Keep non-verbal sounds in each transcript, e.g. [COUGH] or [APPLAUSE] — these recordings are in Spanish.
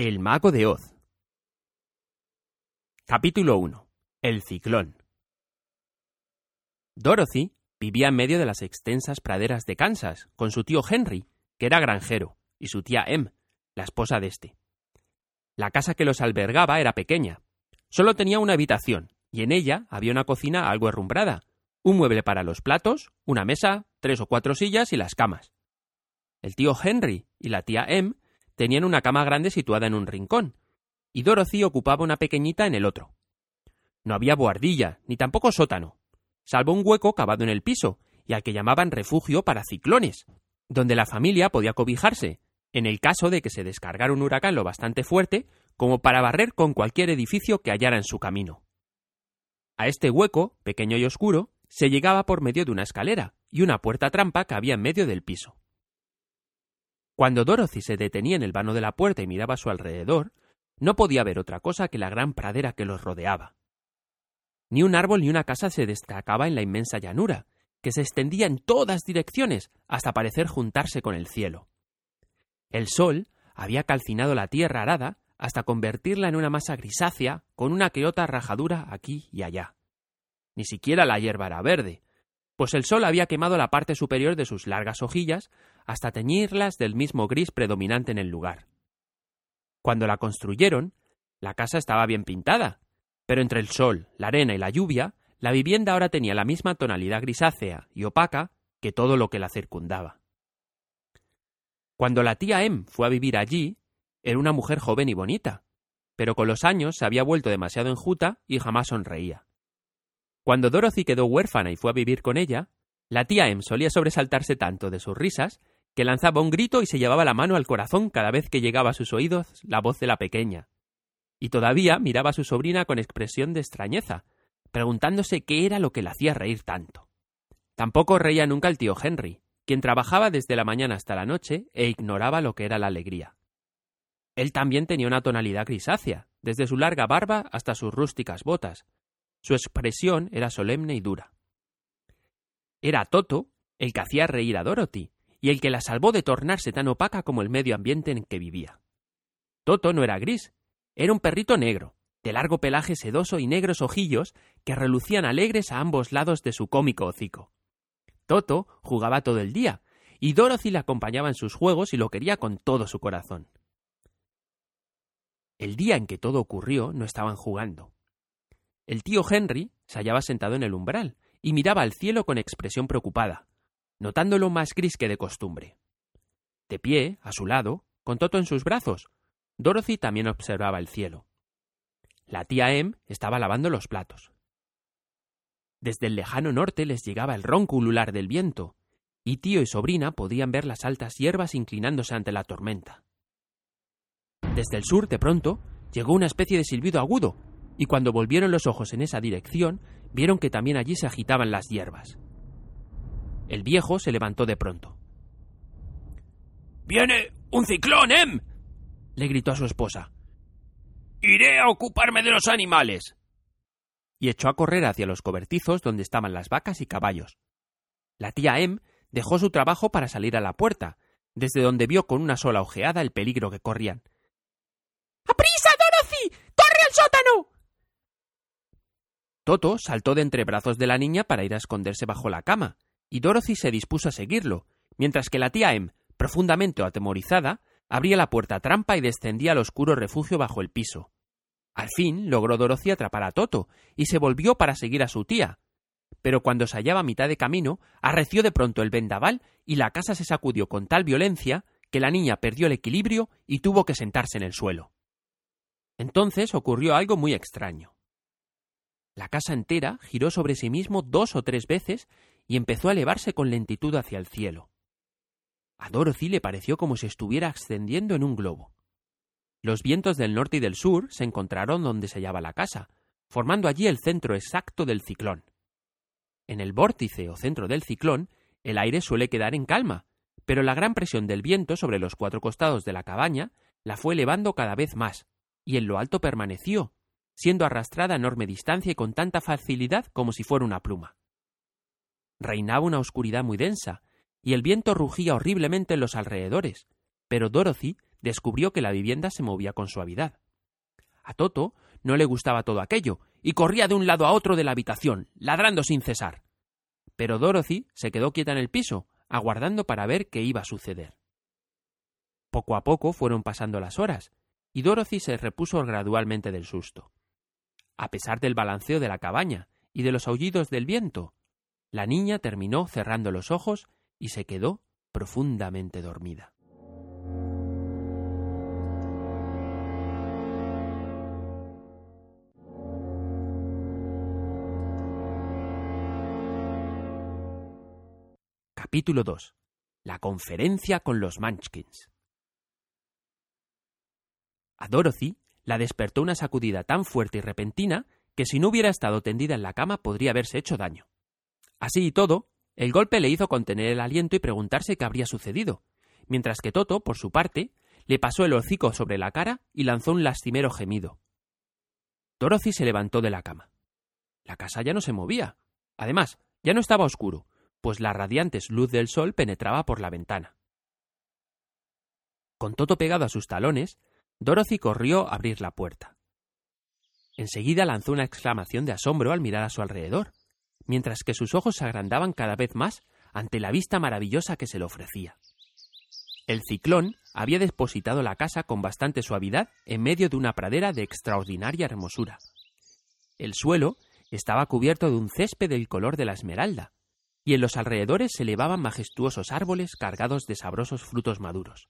El mago de Oz. Capítulo 1. El ciclón. Dorothy vivía en medio de las extensas praderas de Kansas con su tío Henry, que era granjero, y su tía Em, la esposa de este. La casa que los albergaba era pequeña. Solo tenía una habitación, y en ella había una cocina algo herrumbrada, un mueble para los platos, una mesa, tres o cuatro sillas y las camas. El tío Henry y la tía Em tenían una cama grande situada en un rincón, y Dorothy ocupaba una pequeñita en el otro. No había boardilla, ni tampoco sótano, salvo un hueco cavado en el piso, y al que llamaban refugio para ciclones, donde la familia podía cobijarse, en el caso de que se descargara un huracán lo bastante fuerte como para barrer con cualquier edificio que hallara en su camino. A este hueco, pequeño y oscuro, se llegaba por medio de una escalera y una puerta trampa que había en medio del piso. Cuando Dorothy se detenía en el vano de la puerta y miraba a su alrededor, no podía ver otra cosa que la gran pradera que los rodeaba. Ni un árbol ni una casa se destacaba en la inmensa llanura, que se extendía en todas direcciones hasta parecer juntarse con el cielo. El sol había calcinado la tierra arada hasta convertirla en una masa grisácea con una que otra rajadura aquí y allá. Ni siquiera la hierba era verde, pues el sol había quemado la parte superior de sus largas hojillas hasta teñirlas del mismo gris predominante en el lugar. Cuando la construyeron, la casa estaba bien pintada, pero entre el sol, la arena y la lluvia, la vivienda ahora tenía la misma tonalidad grisácea y opaca que todo lo que la circundaba. Cuando la tía Em fue a vivir allí, era una mujer joven y bonita, pero con los años se había vuelto demasiado enjuta y jamás sonreía. Cuando Dorothy quedó huérfana y fue a vivir con ella, la tía Em solía sobresaltarse tanto de sus risas que lanzaba un grito y se llevaba la mano al corazón cada vez que llegaba a sus oídos la voz de la pequeña. Y todavía miraba a su sobrina con expresión de extrañeza, preguntándose qué era lo que la hacía reír tanto. Tampoco reía nunca el tío Henry, quien trabajaba desde la mañana hasta la noche e ignoraba lo que era la alegría. Él también tenía una tonalidad grisácea, desde su larga barba hasta sus rústicas botas, su expresión era solemne y dura. Era Toto el que hacía reír a Dorothy y el que la salvó de tornarse tan opaca como el medio ambiente en que vivía. Toto no era gris, era un perrito negro, de largo pelaje sedoso y negros ojillos que relucían alegres a ambos lados de su cómico hocico. Toto jugaba todo el día, y Dorothy le acompañaba en sus juegos y lo quería con todo su corazón. El día en que todo ocurrió no estaban jugando. El tío Henry se hallaba sentado en el umbral y miraba al cielo con expresión preocupada, notándolo más gris que de costumbre. De pie, a su lado, con Toto en sus brazos, Dorothy también observaba el cielo. La tía Em estaba lavando los platos. Desde el lejano norte les llegaba el ronco ulular del viento, y tío y sobrina podían ver las altas hierbas inclinándose ante la tormenta. Desde el sur, de pronto, llegó una especie de silbido agudo, y cuando volvieron los ojos en esa dirección, vieron que también allí se agitaban las hierbas. El viejo se levantó de pronto. ¡Viene un ciclón, Em! le gritó a su esposa. Iré a ocuparme de los animales. Y echó a correr hacia los cobertizos donde estaban las vacas y caballos. La tía Em dejó su trabajo para salir a la puerta, desde donde vio con una sola ojeada el peligro que corrían. ¡Aprisa, Dorothy! ¡Corre al sótano! Toto saltó de entre brazos de la niña para ir a esconderse bajo la cama, y Dorothy se dispuso a seguirlo, mientras que la tía Em, profundamente atemorizada, abría la puerta trampa y descendía al oscuro refugio bajo el piso. Al fin logró Dorothy atrapar a Toto, y se volvió para seguir a su tía. Pero cuando se hallaba a mitad de camino, arreció de pronto el vendaval y la casa se sacudió con tal violencia que la niña perdió el equilibrio y tuvo que sentarse en el suelo. Entonces ocurrió algo muy extraño. La casa entera giró sobre sí mismo dos o tres veces y empezó a elevarse con lentitud hacia el cielo. A Dorothy le pareció como si estuviera ascendiendo en un globo. Los vientos del norte y del sur se encontraron donde se hallaba la casa, formando allí el centro exacto del ciclón. En el vórtice o centro del ciclón, el aire suele quedar en calma, pero la gran presión del viento sobre los cuatro costados de la cabaña la fue elevando cada vez más, y en lo alto permaneció, siendo arrastrada a enorme distancia y con tanta facilidad como si fuera una pluma. Reinaba una oscuridad muy densa, y el viento rugía horriblemente en los alrededores, pero Dorothy descubrió que la vivienda se movía con suavidad. A Toto no le gustaba todo aquello, y corría de un lado a otro de la habitación, ladrando sin cesar. Pero Dorothy se quedó quieta en el piso, aguardando para ver qué iba a suceder. Poco a poco fueron pasando las horas, y Dorothy se repuso gradualmente del susto. A pesar del balanceo de la cabaña y de los aullidos del viento, la niña terminó cerrando los ojos y se quedó profundamente dormida. Capítulo 2. La conferencia con los Munchkins. A Dorothy la despertó una sacudida tan fuerte y repentina que si no hubiera estado tendida en la cama podría haberse hecho daño. Así y todo, el golpe le hizo contener el aliento y preguntarse qué habría sucedido, mientras que Toto, por su parte, le pasó el hocico sobre la cara y lanzó un lastimero gemido. Dorothy se levantó de la cama. La casa ya no se movía. Además, ya no estaba oscuro, pues la radiante luz del sol penetraba por la ventana. Con Toto pegado a sus talones, Dorothy corrió a abrir la puerta. Enseguida lanzó una exclamación de asombro al mirar a su alrededor, mientras que sus ojos se agrandaban cada vez más ante la vista maravillosa que se le ofrecía. El ciclón había depositado la casa con bastante suavidad en medio de una pradera de extraordinaria hermosura. El suelo estaba cubierto de un césped del color de la esmeralda, y en los alrededores se elevaban majestuosos árboles cargados de sabrosos frutos maduros.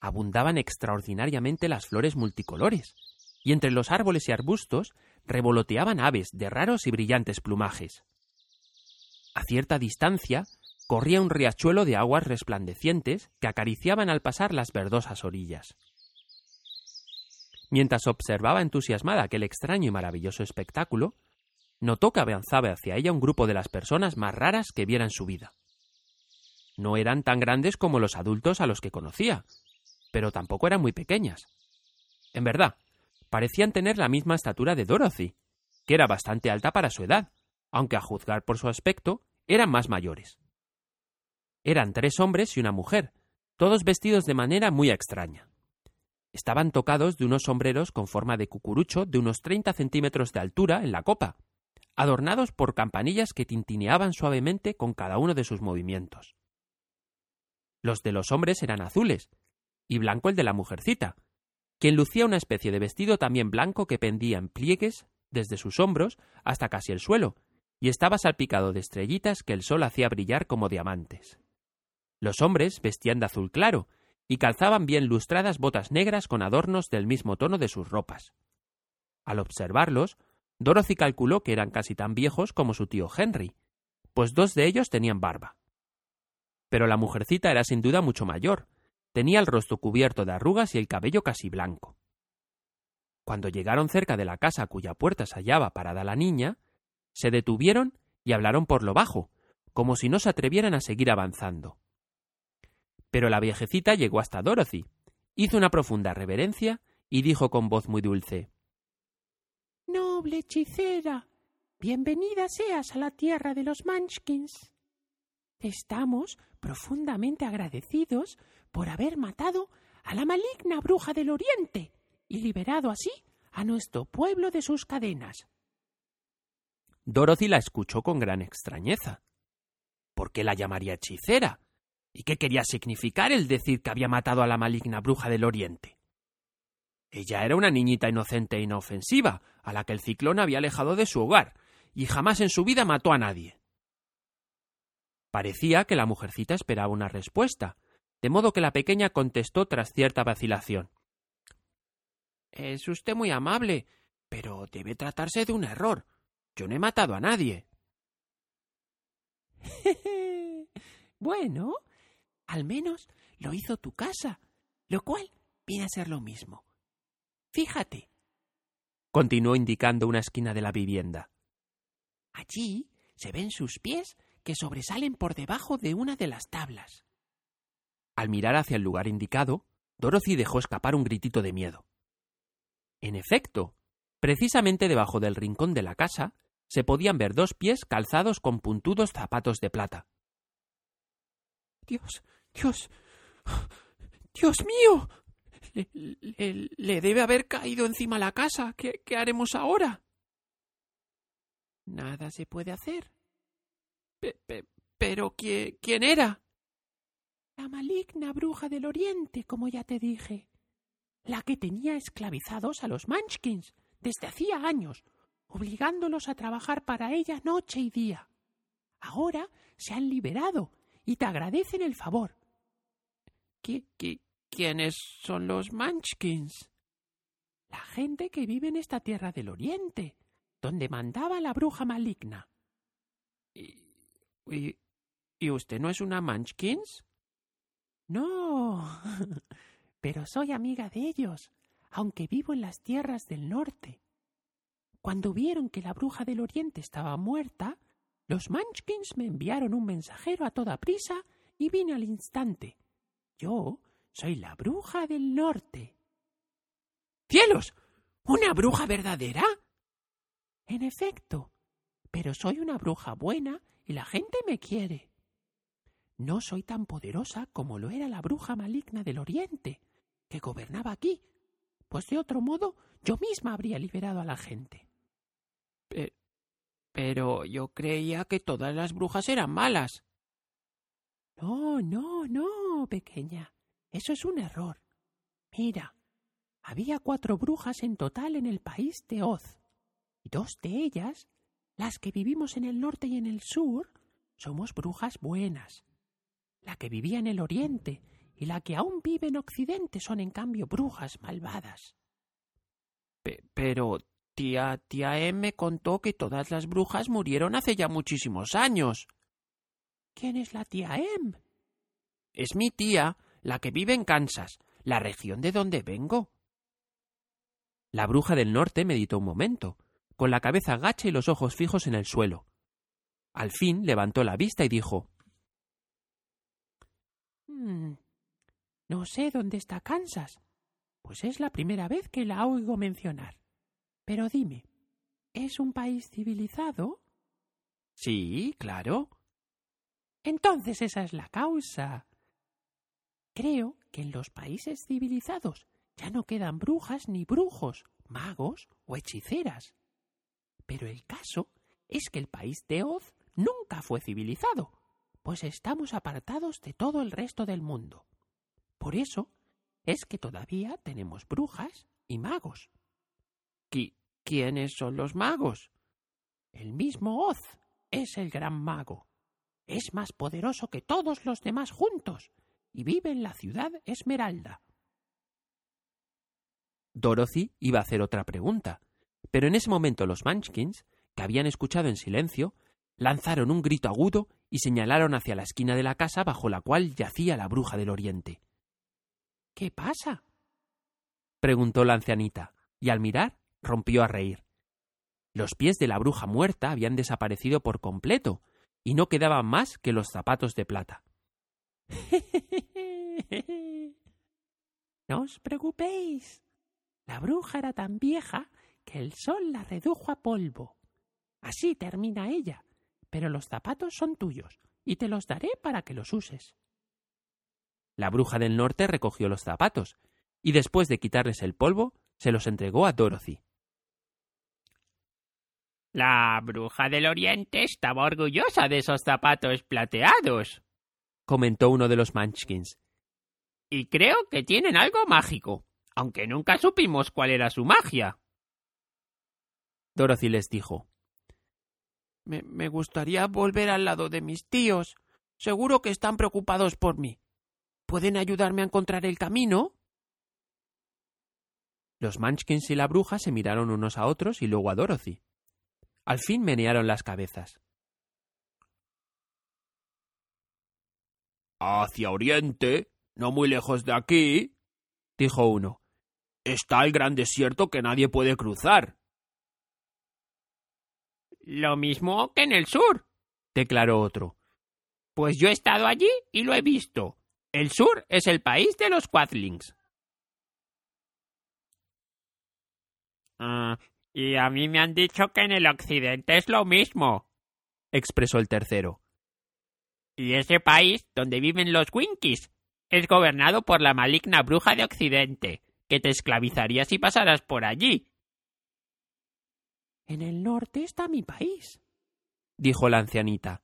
Abundaban extraordinariamente las flores multicolores, y entre los árboles y arbustos revoloteaban aves de raros y brillantes plumajes. A cierta distancia corría un riachuelo de aguas resplandecientes que acariciaban al pasar las verdosas orillas. Mientras observaba entusiasmada aquel extraño y maravilloso espectáculo, notó que avanzaba hacia ella un grupo de las personas más raras que viera en su vida. No eran tan grandes como los adultos a los que conocía, pero tampoco eran muy pequeñas. En verdad, parecían tener la misma estatura de Dorothy, que era bastante alta para su edad, aunque a juzgar por su aspecto, eran más mayores. Eran tres hombres y una mujer, todos vestidos de manera muy extraña. Estaban tocados de unos sombreros con forma de cucurucho de unos treinta centímetros de altura en la copa, adornados por campanillas que tintineaban suavemente con cada uno de sus movimientos. Los de los hombres eran azules, y blanco el de la mujercita, quien lucía una especie de vestido también blanco que pendía en pliegues desde sus hombros hasta casi el suelo, y estaba salpicado de estrellitas que el sol hacía brillar como diamantes. Los hombres vestían de azul claro, y calzaban bien lustradas botas negras con adornos del mismo tono de sus ropas. Al observarlos, Dorothy calculó que eran casi tan viejos como su tío Henry, pues dos de ellos tenían barba. Pero la mujercita era sin duda mucho mayor, tenía el rostro cubierto de arrugas y el cabello casi blanco. Cuando llegaron cerca de la casa cuya puerta se hallaba parada la niña, se detuvieron y hablaron por lo bajo, como si no se atrevieran a seguir avanzando. Pero la viejecita llegó hasta Dorothy, hizo una profunda reverencia y dijo con voz muy dulce Noble hechicera, bienvenida seas a la tierra de los Munchkins. Estamos profundamente agradecidos por haber matado a la maligna bruja del Oriente y liberado así a nuestro pueblo de sus cadenas. Dorothy la escuchó con gran extrañeza. ¿Por qué la llamaría hechicera? ¿Y qué quería significar el decir que había matado a la maligna bruja del Oriente? Ella era una niñita inocente e inofensiva, a la que el ciclón había alejado de su hogar, y jamás en su vida mató a nadie. Parecía que la mujercita esperaba una respuesta, de modo que la pequeña contestó tras cierta vacilación. Es usted muy amable, pero debe tratarse de un error. Yo no he matado a nadie. [LAUGHS] bueno, al menos lo hizo tu casa, lo cual viene a ser lo mismo. Fíjate. Continuó indicando una esquina de la vivienda. Allí se ven sus pies que sobresalen por debajo de una de las tablas. Al mirar hacia el lugar indicado, Dorothy dejó escapar un gritito de miedo. En efecto, precisamente debajo del rincón de la casa se podían ver dos pies calzados con puntudos zapatos de plata. Dios, Dios, Dios mío. Le, debe haber caído encima la casa. ¿Qué, ¿Qué haremos ahora? Nada se puede hacer. Pero ¿quién era? La maligna bruja del Oriente, como ya te dije. La que tenía esclavizados a los Munchkins desde hacía años, obligándolos a trabajar para ella noche y día. Ahora se han liberado y te agradecen el favor. ¿Qué, qué, quiénes son los Munchkins? La gente que vive en esta tierra del Oriente, donde mandaba la bruja maligna. ¿Y, y, usted no es una Munchkins? No, [LAUGHS] pero soy amiga de ellos, aunque vivo en las tierras del norte. Cuando vieron que la bruja del Oriente estaba muerta, los Munchkins me enviaron un mensajero a toda prisa y vine al instante. Yo soy la bruja del norte. ¡Cielos! ¿Una bruja verdadera? En efecto, pero soy una bruja buena y la gente me quiere. No soy tan poderosa como lo era la bruja maligna del Oriente, que gobernaba aquí, pues de otro modo yo misma habría liberado a la gente. Pero yo creía que todas las brujas eran malas. No, no, no, pequeña. Eso es un error. Mira, había cuatro brujas en total en el país de Oz, y dos de ellas, las que vivimos en el norte y en el sur, somos brujas buenas. La que vivía en el oriente y la que aún vive en occidente son en cambio brujas malvadas. pero Tía, tía Em me contó que todas las brujas murieron hace ya muchísimos años. ¿Quién es la tía Em? Es mi tía, la que vive en Kansas, la región de donde vengo. La bruja del norte meditó un momento, con la cabeza gacha y los ojos fijos en el suelo. Al fin levantó la vista y dijo hmm, No sé dónde está Kansas, pues es la primera vez que la oigo mencionar. Pero dime, ¿es un país civilizado? Sí, claro. Entonces esa es la causa. Creo que en los países civilizados ya no quedan brujas ni brujos, magos o hechiceras. Pero el caso es que el país de Oz nunca fue civilizado, pues estamos apartados de todo el resto del mundo. Por eso es que todavía tenemos brujas y magos. ¿Quiénes son los magos? El mismo Oz es el gran mago. Es más poderoso que todos los demás juntos y vive en la ciudad Esmeralda. Dorothy iba a hacer otra pregunta, pero en ese momento los Munchkins, que habían escuchado en silencio, lanzaron un grito agudo y señalaron hacia la esquina de la casa bajo la cual yacía la bruja del Oriente. ¿Qué pasa? preguntó la ancianita, y al mirar rompió a reír. Los pies de la bruja muerta habían desaparecido por completo, y no quedaban más que los zapatos de plata. [LAUGHS] no os preocupéis. La bruja era tan vieja que el sol la redujo a polvo. Así termina ella, pero los zapatos son tuyos, y te los daré para que los uses. La bruja del norte recogió los zapatos, y después de quitarles el polvo, se los entregó a Dorothy. La bruja del Oriente estaba orgullosa de esos zapatos plateados, comentó uno de los Munchkins. Y creo que tienen algo mágico, aunque nunca supimos cuál era su magia. Dorothy les dijo. Me, me gustaría volver al lado de mis tíos. Seguro que están preocupados por mí. ¿Pueden ayudarme a encontrar el camino? Los Munchkins y la bruja se miraron unos a otros y luego a Dorothy. Al fin menearon las cabezas. Hacia oriente, no muy lejos de aquí, dijo uno. Está el gran desierto que nadie puede cruzar. Lo mismo que en el sur, declaró otro. Pues yo he estado allí y lo he visto. El sur es el país de los Quadlings. Ah, y a mí me han dicho que en el occidente es lo mismo, expresó el tercero. Y ese país donde viven los Winkies es gobernado por la maligna bruja de occidente, que te esclavizaría si pasaras por allí. En el norte está mi país, dijo la ancianita.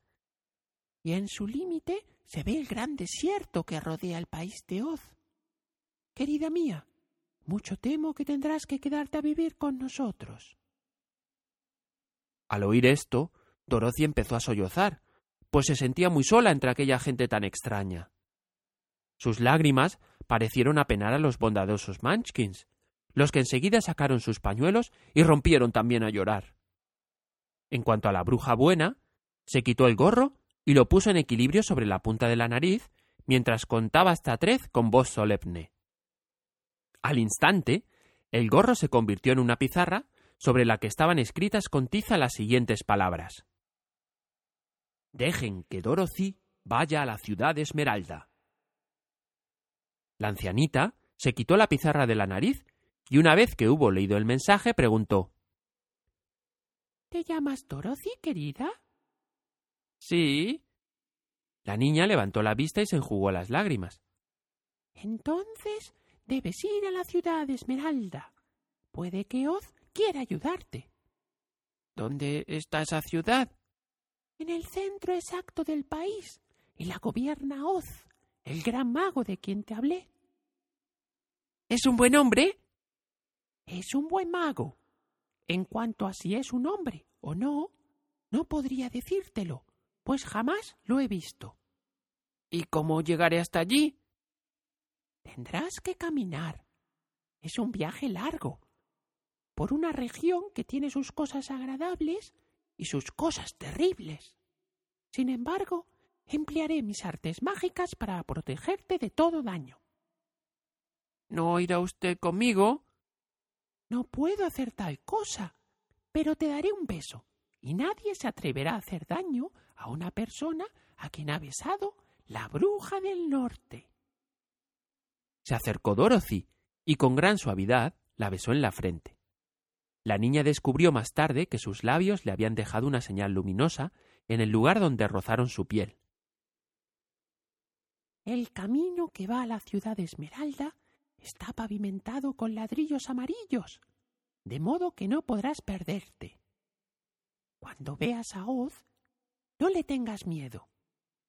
Y en su límite se ve el gran desierto que rodea el país de Oz. Querida mía, mucho temo que tendrás que quedarte a vivir con nosotros. Al oír esto, Dorothy empezó a sollozar, pues se sentía muy sola entre aquella gente tan extraña. Sus lágrimas parecieron apenar a los bondadosos Munchkins, los que enseguida sacaron sus pañuelos y rompieron también a llorar. En cuanto a la bruja buena, se quitó el gorro y lo puso en equilibrio sobre la punta de la nariz mientras contaba hasta tres con voz solemne. Al instante, el gorro se convirtió en una pizarra sobre la que estaban escritas con tiza las siguientes palabras. Dejen que Dorothy vaya a la ciudad de Esmeralda. La ancianita se quitó la pizarra de la nariz y una vez que hubo leído el mensaje preguntó ¿Te llamas Dorothy, querida? Sí. La niña levantó la vista y se enjugó las lágrimas. Entonces Debes ir a la ciudad de Esmeralda. Puede que Oz quiera ayudarte. ¿Dónde está esa ciudad? En el centro exacto del país, y la gobierna Oz, el gran mago de quien te hablé. ¿Es un buen hombre? Es un buen mago. En cuanto a si es un hombre o no, no podría decírtelo, pues jamás lo he visto. ¿Y cómo llegaré hasta allí? Tendrás que caminar. Es un viaje largo, por una región que tiene sus cosas agradables y sus cosas terribles. Sin embargo, emplearé mis artes mágicas para protegerte de todo daño. ¿No irá usted conmigo? No puedo hacer tal cosa, pero te daré un beso, y nadie se atreverá a hacer daño a una persona a quien ha besado la bruja del norte. Se acercó Dorothy y con gran suavidad la besó en la frente. La niña descubrió más tarde que sus labios le habían dejado una señal luminosa en el lugar donde rozaron su piel. El camino que va a la ciudad de Esmeralda está pavimentado con ladrillos amarillos, de modo que no podrás perderte. Cuando veas a Oz, no le tengas miedo.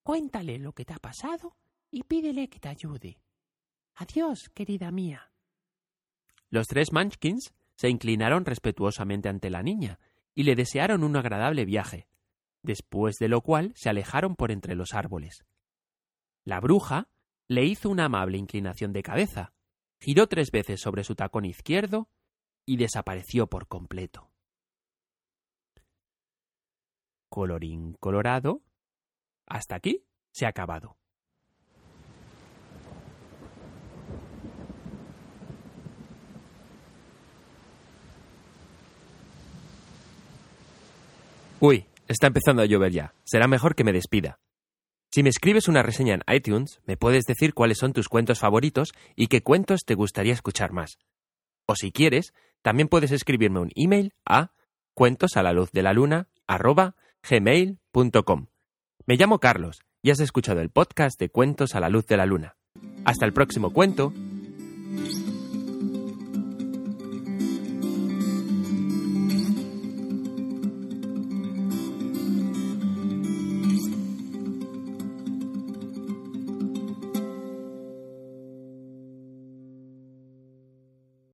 Cuéntale lo que te ha pasado y pídele que te ayude. Adiós, querida mía. Los tres Munchkins se inclinaron respetuosamente ante la niña y le desearon un agradable viaje, después de lo cual se alejaron por entre los árboles. La bruja le hizo una amable inclinación de cabeza, giró tres veces sobre su tacón izquierdo y desapareció por completo. Colorín colorado. Hasta aquí se ha acabado. Uy, está empezando a llover ya. Será mejor que me despida. Si me escribes una reseña en iTunes, me puedes decir cuáles son tus cuentos favoritos y qué cuentos te gustaría escuchar más. O si quieres, también puedes escribirme un email a cuentos. Me llamo Carlos y has escuchado el podcast de Cuentos a la luz de la luna. Hasta el próximo cuento.